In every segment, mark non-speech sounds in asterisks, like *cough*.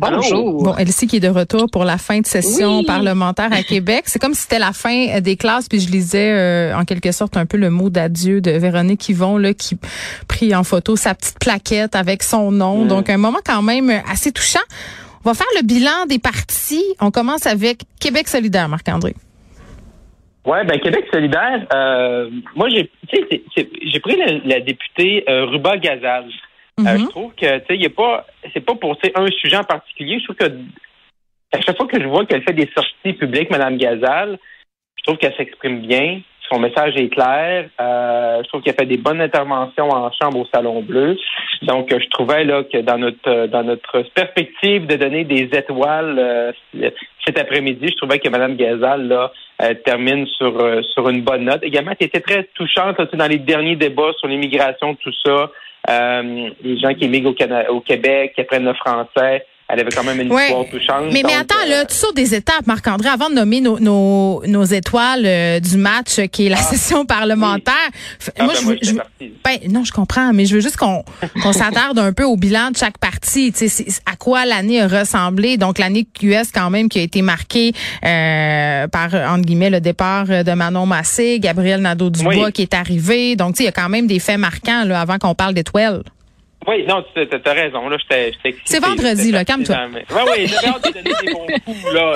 Bonjour. Bon, Elsie qui est de retour pour la fin de session Oui. parlementaire à Québec. C'est comme si c'était la fin euh, des classes, puis je lisais euh, en quelque sorte un peu le mot d'adieu de Véronique Yvon, là, qui prit en photo sa petite plaquette avec son nom. Donc, un moment quand même assez touchant. On va faire le bilan des partis. On commence avec Québec solidaire, Marc-André. Ouais, ben Québec solidaire. euh, moi, j'ai, tu sais, c'est- c'est- j'ai pris la, la députée euh, Ruba Gazal. Euh, Mhm. je trouve que, tu sais, il a pas, c'est pas pour un sujet en particulier. Je trouve que à chaque fois que je vois qu'elle fait des sorties publiques, Madame Gazal, je trouve qu'elle s'exprime bien. Son message est clair. Euh, je trouve qu'elle fait des bonnes interventions en chambre au Salon Bleu. Donc, je trouvais là que dans notre euh, dans notre perspective de donner des étoiles euh, cet après-midi, je trouvais que Mme Gazal là euh, termine sur sur une bonne note. Également, elle était très touchante là, dans les derniers débats sur l'immigration, tout ça. Euh, les gens qui émigrent au, au Québec, qui apprennent le français. Elle avait quand même une Ouais. histoire touchante. Mais, mais Donc, attends, euh, là, tu sautes des étapes, Marc-André, avant de nommer nos, nos, nos étoiles euh, du match euh, qui est la session parlementaire. Ah, moi, ben, je, moi, ben, non, je comprends, mais je veux juste qu'on *laughs* s'attarde un peu au bilan de chaque partie. Tu sais, c'est- à quoi l'année a ressemblé. Donc, l'année QS, quand même, qui a été marquée euh, par, entre guillemets, le départ de Manon Massé, Gabriel Nadeau-Dubois Oui. qui est arrivé. Donc, tu sais, il y a quand même des faits marquants là, avant qu'on parle d'étoiles. Oui, non, tu as raison. Là, j'étais, C'est vendredi, là, calme-toi. oui, j'avais hâte de donner des bons *laughs* coups, là.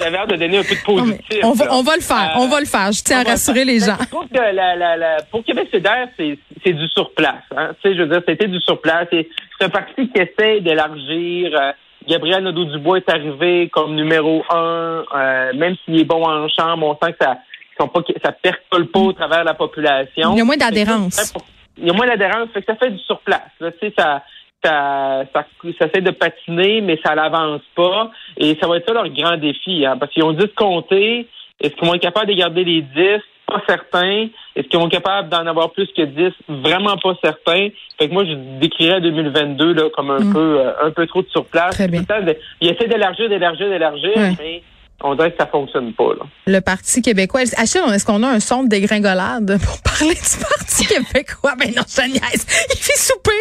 J'avais hâte de donner un peu de positif. on, va, on va le faire, Euh, on va le faire. Je tiens à rassurer les gens. Je trouve que la, la, la, pour Québec solidaire, c'est, du surplace. Hein. Tu sais, je veux dire, c'était du surplace. C'est, un parti qui essaie d'élargir. Euh, Gabriel Nadeau-Dubois est arrivé comme numéro un. Euh, même s'il est bon en chambre, on sent que ça sont pas, ça percole pas au travers de la population. Il y a moins d'adhérence. Il y a moins d'adhérence, fait que ça fait du surplace. Là, tu sais, ça, ça, ça, ça essaie de patiner, mais ça l'avance pas. Et ça va être ça leur grand défi, hein, parce qu'ils ont 10 comptés. Est-ce qu'ils vont être capables de garder les 10? Pas certain. Est-ce qu'ils vont être capables d'en avoir plus que 10? Vraiment pas certain. Fait que moi, je décrirais 2022 là, comme un Mm. peu euh, un peu trop de surplace. De- Ils essaient d'élargir, d'élargir, d'élargir, mais on dirait que ça fonctionne pas. Là. le Parti québécois. Achille, est-ce qu'on a un son de dégringolade pour parler du Parti *laughs* québécois? Ben non, je niaise. Il fait soupir.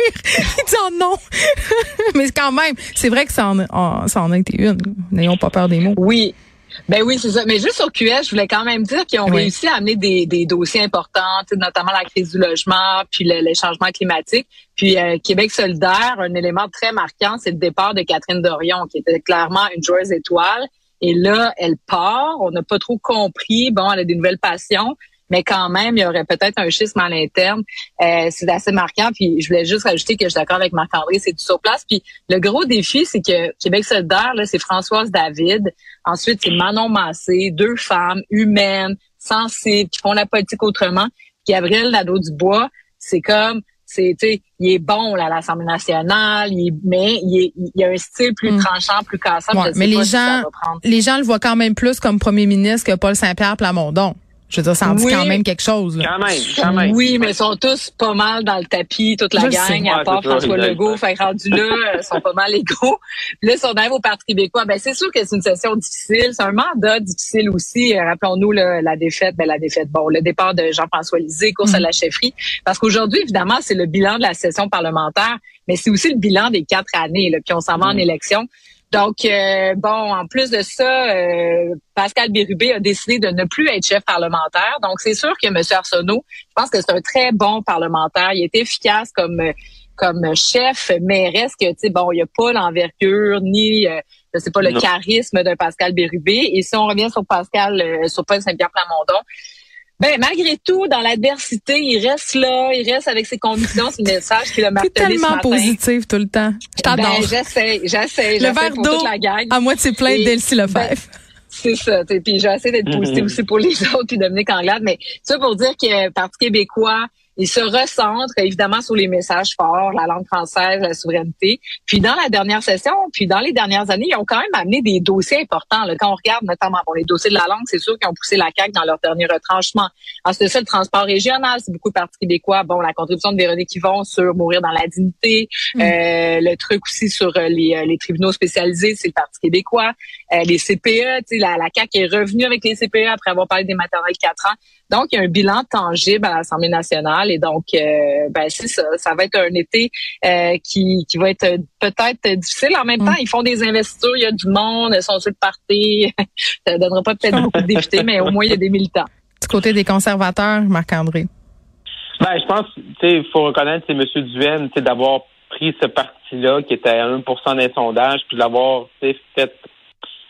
Il dit oh non. *laughs* Mais quand même, c'est vrai que ça en, en- ça en a été une. N'ayons pas peur des mots. Oui. Ben oui, c'est ça. Mais juste au QS, je voulais quand même dire qu'ils ont Oui. réussi à amener des, des dossiers importants, notamment la crise du logement, puis le, les changements climatiques. Puis euh, Québec solidaire, un élément très marquant, c'est le départ de Catherine Dorion, qui était clairement une joueuse étoile. Et là, elle part. On n'a pas trop compris. Bon, elle a des nouvelles passions. Mais quand même, il y aurait peut-être un schisme à l'interne. Euh, c'est assez marquant. Puis je voulais juste rajouter que je suis d'accord avec Marc-André, c'est du surplace. Puis le gros défi, c'est que Québec solidaire, c'est Françoise David. Ensuite, c'est Manon Massé, deux femmes humaines, sensibles, qui font la politique autrement. Gabriel Nadeau-Dubois, c'est comme, c'est, tu sais, il est bon là, à l'Assemblée nationale, il est- mais il, est, il a un style plus Mm. tranchant, plus cassant. Ouais, mais les gens, les gens le voient quand même plus comme premier ministre que Paul Saint-Pierre Plamondon. Je veux dire, ça en dit Oui. quand même quelque chose. là. Quand même, quand même. Oui, mais ils sont tous pas mal dans le tapis, toute la Je gang, sais. à part François. Legault. Fait que rendu là, euh, ils sont pas mal égaux. Puis là, si on arrive au Parti québécois, ben c'est sûr que c'est une session difficile. C'est un mandat difficile aussi. Euh, Rappelons-nous là, la défaite, ben la défaite, bon, le départ de Jean-François Lisée, course à Mhm. la chefferie. Parce qu'aujourd'hui, évidemment, c'est le bilan de la session parlementaire, mais c'est aussi le bilan des quatre années, là, puis on s'en va en Mhm. élection. Donc, euh, bon, en plus de ça, euh, Pascal Bérubé a décidé de ne plus être chef parlementaire. Donc, c'est sûr que M. Arsenault, je pense que c'est un très bon parlementaire. Il est efficace comme comme chef, mais reste que, tu sais, bon, il n'y a pas l'envergure ni, euh, je sais pas, le Non. charisme d'un Pascal Bérubé. Et si on revient sur Pascal, euh, sur Paul Saint-Pierre Plamondon, ben, malgré tout, dans l'adversité, il reste là, il reste avec ses convictions, c'est le message qu'il a T'es martelé ce tellement matin. positif tout le temps. Je t'adore. Ben, j'essaie, j'essaie, le j'essaie verre pour d'eau toute la gang. à moitié plein d'Elsie Lefebvre. C'est ça. t'sais, Puis j'essaie d'être positive Mhm. aussi pour les *laughs* autres, puis Dominique Anglade. Mais ça pour dire que Parti québécois, ils se recentrent évidemment sur les messages forts, la langue française, la souveraineté. Puis dans la dernière session, puis dans les dernières années, ils ont quand même amené des dossiers importants. Là. Quand on regarde notamment bon, les dossiers de la langue, c'est sûr qu'ils ont poussé la CAQ dans leur dernier retranchement. Ensuite, ça, le transport régional, c'est beaucoup de Parti québécois. Bon, la contribution de Véronique Yvon sur mourir dans la dignité. Mm. Euh, le truc aussi sur euh, les, euh, les tribunaux spécialisés, c'est le Parti québécois. Les CPE, la, la CAQ est revenue avec les CPE après avoir parlé des maternelles 4 ans. Donc, il y a un bilan tangible à l'Assemblée nationale et donc, euh, ben c'est ça. Ça va être un été euh, qui, qui va être peut-être difficile. En même mm. temps, ils font des investitures, il y a du monde, ils sont sur le parti. *laughs* ça donnera pas peut-être beaucoup de députés, mais au moins, il y a des militants. Du côté des conservateurs, Marc-André? Ben, je pense, tu sais, il faut reconnaître, c'est M. Duhaime, tu d'avoir pris ce parti-là qui était à 1 des sondages, puis de l'avoir fait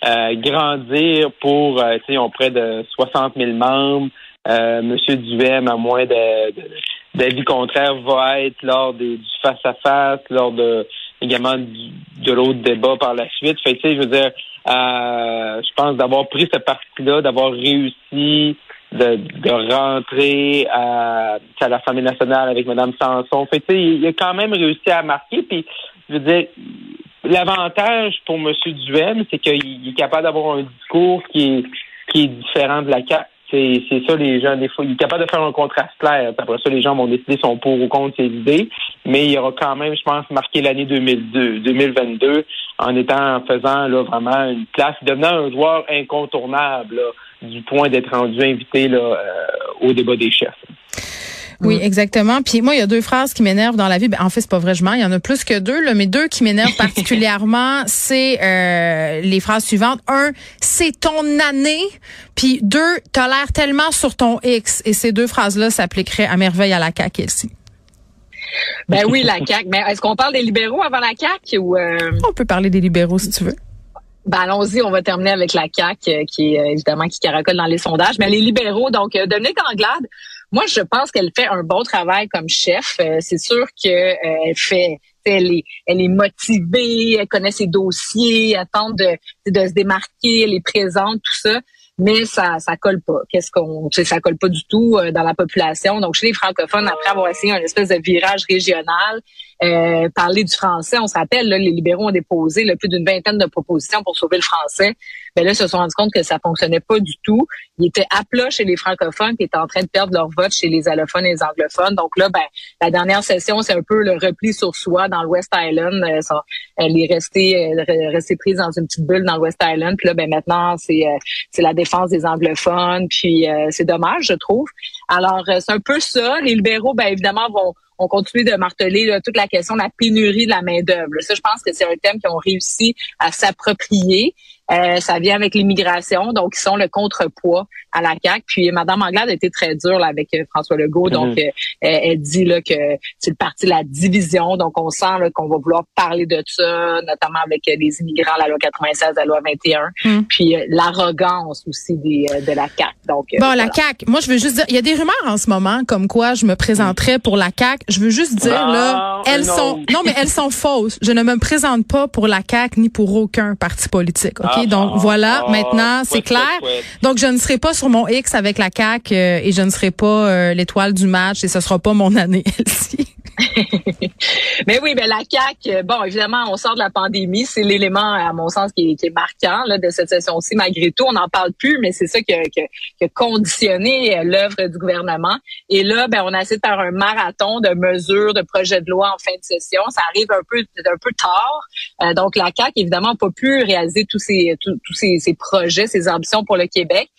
euh, grandir pour, tu sais, près de 60 000 membres. Euh, Monsieur Duhem, à moins d'avis contraire, va être lors des, du face-à-face, lors de également de l'autre débat par la suite. Fait que, je veux dire, euh, je pense d'avoir pris ce parti-là, d'avoir réussi de, de rentrer à, à l'Assemblée nationale avec Mme Sanson. Fait que, il a quand même réussi à marquer. Puis, je veux dire, l'avantage pour M. Duhem, c'est qu'il est capable d'avoir un discours qui est, qui est différent de la CAQ. C'est ça les gens des fois il est capable de faire un contraste clair. Après ça les gens vont décider son pour ou contre ses idées. Mais il aura quand même je pense marqué l'année 2002 2022 en étant en faisant là vraiment une place devenant un joueur incontournable du point d'être rendu invité là, euh, au débat des chefs oui, exactement. Puis moi, il y a deux phrases qui m'énervent dans la vie. Ben, en fait, c'est pas vrai, il y en a plus que deux, là, mais deux qui m'énervent *laughs* particulièrement, c'est euh, les phrases suivantes. Un, c'est ton année. Puis deux, t'as l'air tellement sur ton X. Et ces deux phrases-là s'appliqueraient à merveille à la CAQ ici. Ben oui, la CAQ. Mais est-ce qu'on parle des libéraux avant la CAQ ou euh? On peut parler des libéraux si tu veux. Ben allons-y, on va terminer avec la CAQ euh, qui est évidemment qui caracole dans les sondages. Mais les libéraux, donc Dominique Anglade, moi, je pense qu'elle fait un bon travail comme chef. Euh, c'est sûr qu'elle euh, fait elle est, elle est motivée, elle connaît ses dossiers, elle tente de, de se démarquer, elle est présente, tout ça mais ça ça colle pas. Qu'est-ce qu'on ça colle pas du tout euh, dans la population. Donc chez les francophones après avoir essayé un espèce de virage régional, euh, parler du français, on se rappelle là, les libéraux ont déposé plus d'une vingtaine de propositions pour sauver le français. Mais là ils se sont rendus compte que ça fonctionnait pas du tout. Ils étaient à plat chez les francophones qui étaient en train de perdre leur vote chez les allophones et les anglophones. Donc là ben la dernière session c'est un peu le repli sur soi dans l'West Island. Euh, elle est restée restée prise dans une petite bulle dans l'West Island. Puis là ben maintenant c'est c'est la défense des anglophones, puis euh, c'est dommage, je trouve. Alors, euh, c'est un peu ça. Les libéraux, ben évidemment, vont on continue de marteler toute la question de la pénurie de la main-d'œuvre. Ça, je pense que c'est un thème qu'ils ont réussi à s'approprier. Euh, ça vient avec l'immigration, donc ils sont le contrepoids à la CAQ. Puis Mme Anglade a été très dure là, avec euh, François Legault, donc mhm. euh, elle dit là, que c'est le parti de la division, donc on sent qu'on va vouloir parler de ça, notamment avec les immigrants, la loi 96, la loi 21, mhm. puis l'arrogance aussi des, de la CAQ. Donc, bon, la CAQ, moi je veux juste dire, il y a des rumeurs en ce moment comme quoi je me présenterais pour la CAQ. Je veux juste dire, là, ah, elles sont, non, mais elles sont fausses. Je ne me présente pas pour la CAQ ni pour aucun parti politique. OK? Ah, Donc, voilà. Ah, maintenant, c'est clair. Donc, je ne serai pas sur mon X avec la CAQ euh, et je ne serai pas euh, l'étoile du match et ce sera pas mon année, *laughs* elle *laughs* Mais oui, ben la CAQ, euh, bon, évidemment, on sort de la pandémie. C'est l'élément, à mon sens, qui est, marquant là, de cette session-ci. Malgré tout, on n'en parle plus, mais c'est ça qui a, conditionné l'œuvre du gouvernement. Et là, ben, on a essayé de faire un marathon de mesures, de projets de loi en fin de session. Ça arrive un peu, un peu tard. Euh, donc, la CAQ, évidemment, n'a pas pu réaliser tous ces, tous, ces, ces projets, ces ambitions pour le Québec.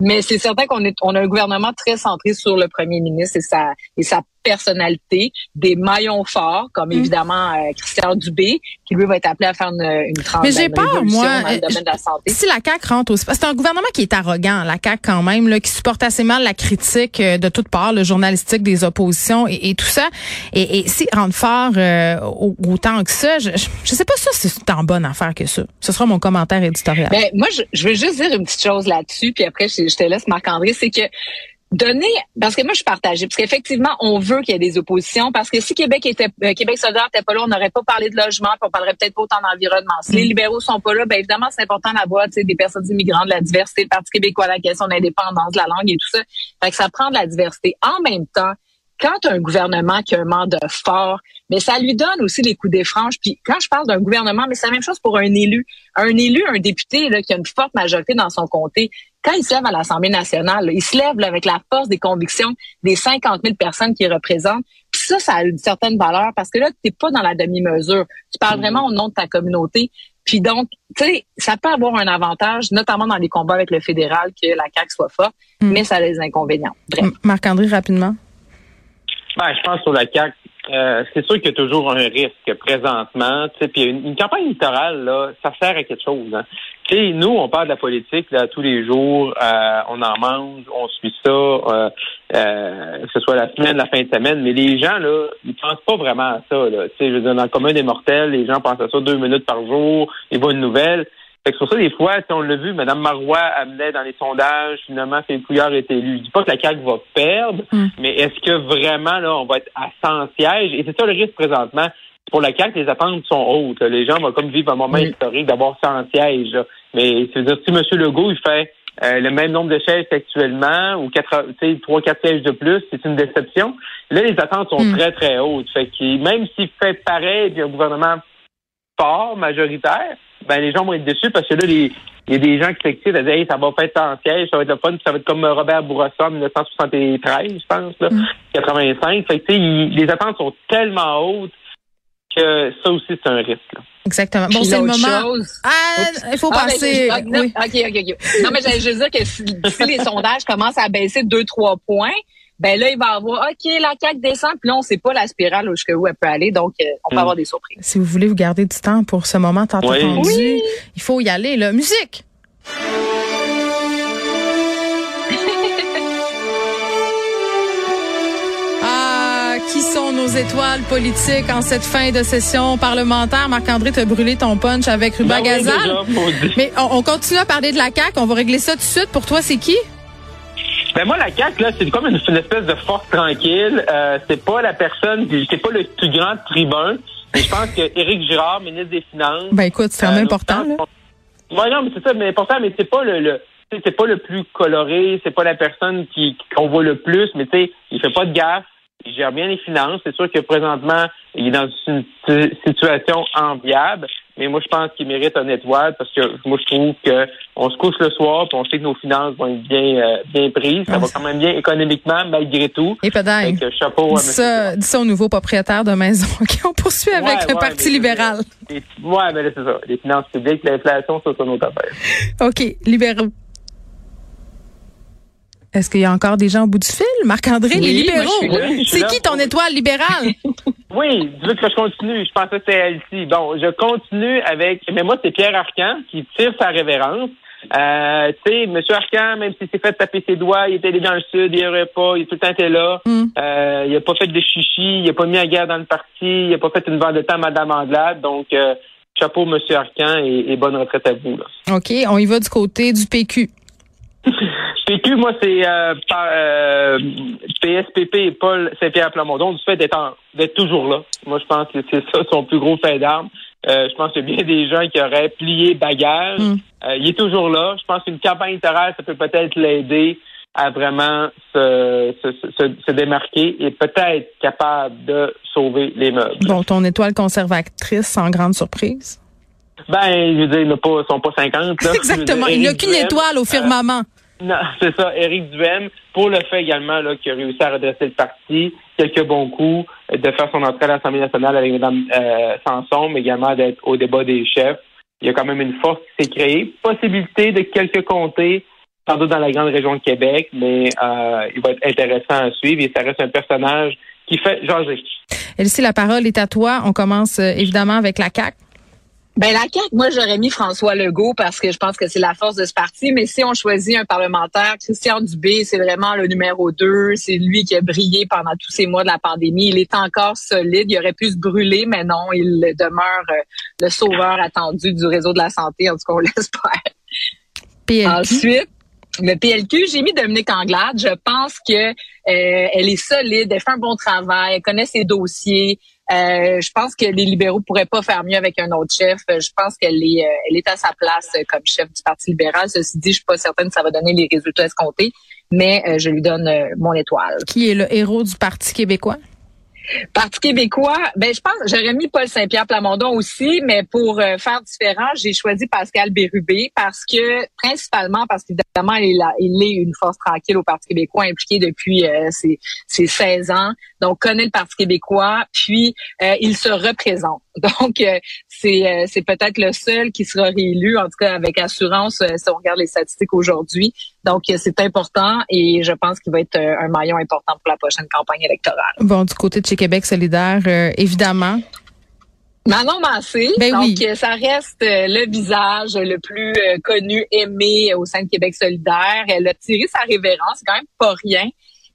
Mais c'est certain qu'on a un gouvernement très centré sur le premier ministre et sa, et sa personnalité, des maillons forts, comme mm. évidemment euh, Christian Dubé, qui lui va être appelé à faire une, une Mais j'ai peur, moi, dans le domaine de la santé. si la CAQ rentre aussi, c'est un gouvernement qui est arrogant, la CAQ quand même, là, qui supporte assez mal la critique euh, de toutes parts, le journalistique des oppositions et, tout ça. Et, et si rentre fort euh, autant que ça, je, je sais pas ça si c'est en bonne affaire que ça. Ce sera mon commentaire éditorial. Ben, moi, je, je veux juste dire une petite chose là-dessus, puis après, je, je te laisse Marc-André, c'est que donner, parce que moi je suis partagée, parce qu'effectivement on veut qu'il y ait des oppositions, parce que si Québec était euh, Québec solidaire n'était pas là, on n'aurait pas parlé de logement, puis on parlerait peut-être pas autant d'environnement. Si les mm. libéraux sont pas là, ben évidemment c'est important d'avoir des personnes immigrantes, de la diversité, le Parti québécois, la question de l'indépendance, de la langue et tout ça. Fait que ça prend de la diversité. En même temps, quand un gouvernement qui a un mandat fort, mais ça lui donne aussi les coups des franges. Puis quand je parle d'un gouvernement, mais c'est la même chose pour un élu. Un élu, un député là, qui a une forte majorité dans son comté, quand il se lève à l'Assemblée nationale, il se lève avec la force des convictions des 50 000 personnes qu'il représente. Puis ça, ça a une certaine valeur parce que là, tu n'es pas dans la demi-mesure. Tu parles vraiment au nom de ta communauté. Puis donc, tu sais, ça peut avoir un avantage, notamment dans les combats avec le fédéral, que la CAQ soit forte, mais ça a des inconvénients. Bref. Marc-André, rapidement. Ben, je pense sur la CAQ, euh, c'est sûr qu'il y a toujours un risque présentement. Puis une, une campagne électorale, là, ça sert à quelque chose. Hein. sais, nous, on parle de la politique là, tous les jours, euh, on en mange, on suit ça, euh, euh, que ce soit la semaine, la fin de semaine, mais les gens, là, ils pensent pas vraiment à ça. Là. sais, je veux dire, dans le commun des mortels, les gens pensent à ça deux minutes par jour, ils voient une que sur ça, des fois, si on l'a vu, Mme Marois amenait dans les sondages, finalement, Philippe Couillard est élu. Je dis pas que la CAQ va perdre, Mm. mais est-ce que vraiment, là, on va être à 100 sièges? Et c'est ça le risque présentement. Pour la CAQ, les attentes sont hautes. Les gens vont comme vivre un moment historique d'avoir 100 sièges. là. Mais c'est-à-dire, si M. Legault, il fait euh, le même nombre de sièges qu'actuellement, ou quatre, trois, quatre sièges de plus, c'est une déception. Là, les attentes sont Mm. très, très hautes. Fait que même s'il fait pareil, puis un gouvernement fort, majoritaire, ben les gens vont être déçus parce que là, les, il y a des gens qui s'excitent à dire hey, ça va être en siège, ça va être le fun, puis ça va être comme Robert Bourassa en 1973, je pense, là, 85. Fait que, il- les attentes sont tellement hautes que ça aussi, c'est un risque. là. Exactement. Bon, c'est le moment. chose- Ah, il faut Ah, ben, passer. je- ah, oui. OK, OK, OK. Non, mais j'allais juste dire que si, si les sondages commencent à baisser de 2-3 points, ben là, il va y avoir, OK, la CAQ descend, puis là, on sait pas la spirale jusqu'où elle peut aller, donc euh, on peut Mm. avoir des surprises. Si vous voulez vous garder du temps pour ce moment tant Oui. attendu, Oui. il faut y aller. Là. Musique! *laughs* Ah, qui sont nos étoiles politiques en cette fin de session parlementaire? Marc-André, t'as brûlé ton punch avec Ruba Ben oui, Gazal. déjà. Mais on, on continue à parler de la CAQ. On va régler ça tout de suite. Pour toi, c'est qui? Ben moi, la CAQ, là, c'est comme une, une espèce de force tranquille. Euh, c'est pas la personne, c'est pas le plus grand tribun. Mais je pense que Éric Girard, ministre des Finances. Ben écoute, c'est vraiment Euh, important. Là. Ouais, non, mais c'est ça, mais important, mais c'est pas le, le c'est pas le plus coloré, c'est pas la personne qui qu'on voit le plus, mais tu sais, il fait pas de gaffe, il gère bien les finances. C'est sûr que présentement, il est dans une si- situation enviable, mais moi je pense qu'il mérite un étoile parce que moi je trouve que on se couche le soir, puis on sait que nos finances vont être bien euh, bien prises, ça Ah, va quand même bien économiquement malgré tout. Et que chapeau à Dis ça, dis ça au nouveau propriétaire de maison. OK, *laughs* on poursuit avec Ouais, le Parti mais- libéral. Ouais, mais là, c'est ça. Les finances publiques, l'inflation, ça, c'est une autre affaire. OK, libéraux. Est-ce qu'il y a encore des gens au bout du fil? Marc-André, les Oui, libéraux. C'est qui ton étoile libérale? *laughs* Oui, tu veux que je continue. Je pensais que c'était Elsie. Bon, je continue avec... Mais moi, c'est Pierre Arcan qui tire sa révérence. Euh, tu sais, M. Arcan, même s'il s'est fait taper ses doigts, il était allé dans le sud, il n'y aurait pas, il a tout le temps été là. Mm. Euh, il a pas fait de chichi, il a pas mis la guerre dans le parti, il a pas fait une vendetta à Mme Anglade. Donc, euh, chapeau, M. Arcan, et, et bonne retraite à vous. Là. OK, on y va du côté du PQ. PQ, moi, c'est euh, par, euh, PSPP et Paul Saint-Pierre Plamondon du fait d'être en- d'être toujours là. Moi, je pense que c'est ça son plus gros fait d'armes. Euh, je pense qu'il y a bien des gens qui auraient plié bagage. Mm. Euh, il est toujours là. Je pense qu'une campagne électorale, ça peut peut-être l'aider à vraiment se, se, se, se démarquer et peut-être capable de sauver les meubles. Bon, ton étoile conservatrice, sans grande surprise? Ben, je veux dire, ils ne pas- sont pas 50. Là. *laughs* Exactement. Il n'y a qu'une étoile au firmament. *laughs* Non, c'est ça, Éric Duhem, pour le fait également qu'il a réussi à redresser le parti, quelques bons coups, de faire son entrée à l'Assemblée nationale avec Mme euh, Sanson, mais également d'être au débat des chefs. Il y a quand même une force qui s'est créée. Possibilité de quelques comtés, sans doute dans la grande région de Québec, mais euh, il va être intéressant à suivre et ça reste un personnage qui fait jaser. Elsie, la parole est à toi. On commence euh, évidemment avec la CAQ. Ben la CAQ, moi j'aurais mis François Legault parce que je pense que c'est la force de ce parti. Mais si on choisit un parlementaire, Christian Dubé, c'est vraiment le numéro deux. C'est lui qui a brillé pendant tous ces mois de la pandémie. Il est encore solide. Il aurait pu se brûler, mais non, il demeure euh, le sauveur attendu du réseau de la santé. En tout cas, on l'espère. PLQ. Ensuite, le PLQ, j'ai mis Dominique Anglade. Je pense que euh, elle est solide, elle fait un bon travail, elle connaît ses dossiers. Euh, je pense que les libéraux pourraient pas faire mieux avec un autre chef. Je pense qu'elle est, euh, elle est à sa place comme chef du Parti libéral. Ceci dit, je suis pas certaine que ça va donner les résultats escomptés, mais euh, je lui donne mon étoile. Qui est le héros du Parti québécois? Parti québécois, ben je pense j'aurais mis Paul Saint-Pierre Plamondon aussi, mais pour euh, faire différent, j'ai choisi Pascal Bérubé parce que principalement parce qu'évidemment il, il est une force tranquille au Parti québécois impliqué depuis euh, ses, ses 16 ans, donc connaît le Parti québécois, puis euh, il se représente. *laughs* Donc c'est c'est peut-être le seul qui sera réélu en tout cas avec assurance si on regarde les statistiques aujourd'hui. Donc c'est important et je pense qu'il va être un maillon important pour la prochaine campagne électorale. Bon du côté de Québec solidaire, euh, évidemment. Manon Massé, ben donc ça reste euh, le visage le plus euh, connu, aimé au sein de Québec solidaire. Elle a tiré sa révérence, c'est quand même pas rien.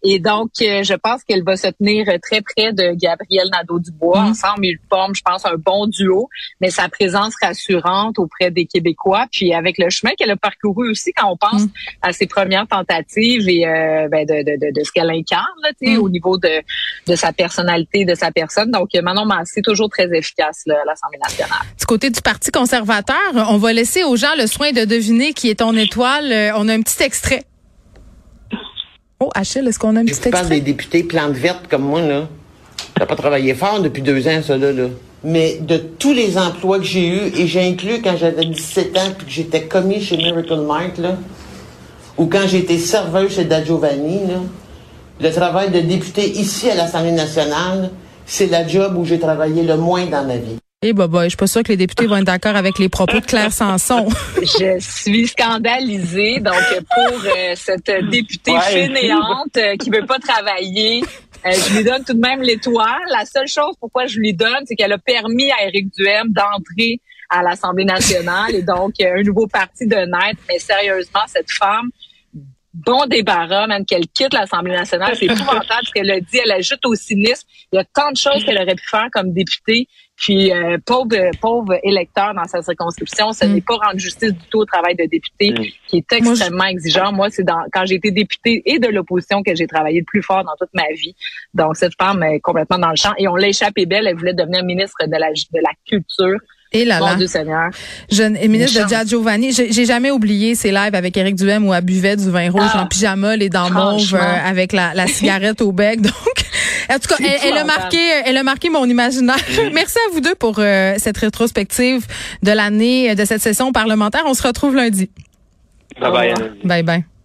Et donc, euh, je pense qu'elle va se tenir très près de Gabriel Nadeau-Dubois. Mm. Ensemble, ils forment, je pense, un bon duo, mais sa présence rassurante auprès des Québécois. Puis avec le chemin qu'elle a parcouru aussi, quand on pense mm. à ses premières tentatives et euh, ben, de, de, de, ce qu'elle incarne là, mm. au niveau de, de sa personnalité, de sa personne. Donc, Manon Massé, toujours très efficace là, à l'Assemblée nationale. Du côté du Parti conservateur, on va laisser aux gens le soin de deviner qui est ton étoile. Euh, on a un petit extrait. Oh, Achille, est-ce qu'on a un petit extrait? parle des députés plantes vertes comme moi, là. T'as pas travaillé fort depuis deux ans, ça, là, là. Mais de tous les emplois que j'ai eus, et j'ai inclus quand j'avais 17 ans puis que j'étais commis chez Miracle Mart, là, ou quand j'étais serveuse chez Da Giovanni, là, le travail de député ici à l'Assemblée nationale, c'est la job où j'ai travaillé le moins dans ma vie. Eh bah bah, je suis pas sûre que les députés vont être d'accord avec les propos de Claire Sanson. *laughs* je suis scandalisée. Donc, pour euh, cette députée fainéante euh, qui veut pas travailler, euh, je lui donne tout de même l'étoile. La seule chose pourquoi je lui donne, c'est qu'elle a permis à Éric Duhem d'entrer à l'Assemblée nationale et donc un nouveau parti de naître. Mais sérieusement, cette femme, bon débarras, même qu'elle quitte l'Assemblée nationale. C'est épouvantable ce qu'elle a dit. Elle ajoute au cynisme. Il y a tant de choses qu'elle aurait pu faire comme députée. Puis, euh, pauvre, pauvre électeur dans sa circonscription, ça mm. n'est pas rendre justice du tout au travail de député, mm. qui est extrêmement exigeant. Moi, c'est dans quand j'ai été députée et de l'opposition que j'ai travaillé le plus fort dans toute ma vie. Donc, cette femme est complètement dans le champ. Et on l'a échappé belle. Elle voulait devenir ministre de la, de la culture. Et là là. Mon Dieu Seigneur. Jeune ministre de Giovanni, j'ai jamais oublié ces lives avec Éric Duhem où elle buvait du vin rouge ah. en pyjama, les dents mauves, euh, avec la, la cigarette au bec. *laughs* Donc, en tout cas, elle, a marqué, elle a marqué mon imaginaire. *laughs* Merci à vous deux pour euh, cette rétrospective de l'année, de cette session parlementaire. On se retrouve lundi. Bye bye. Bye bye.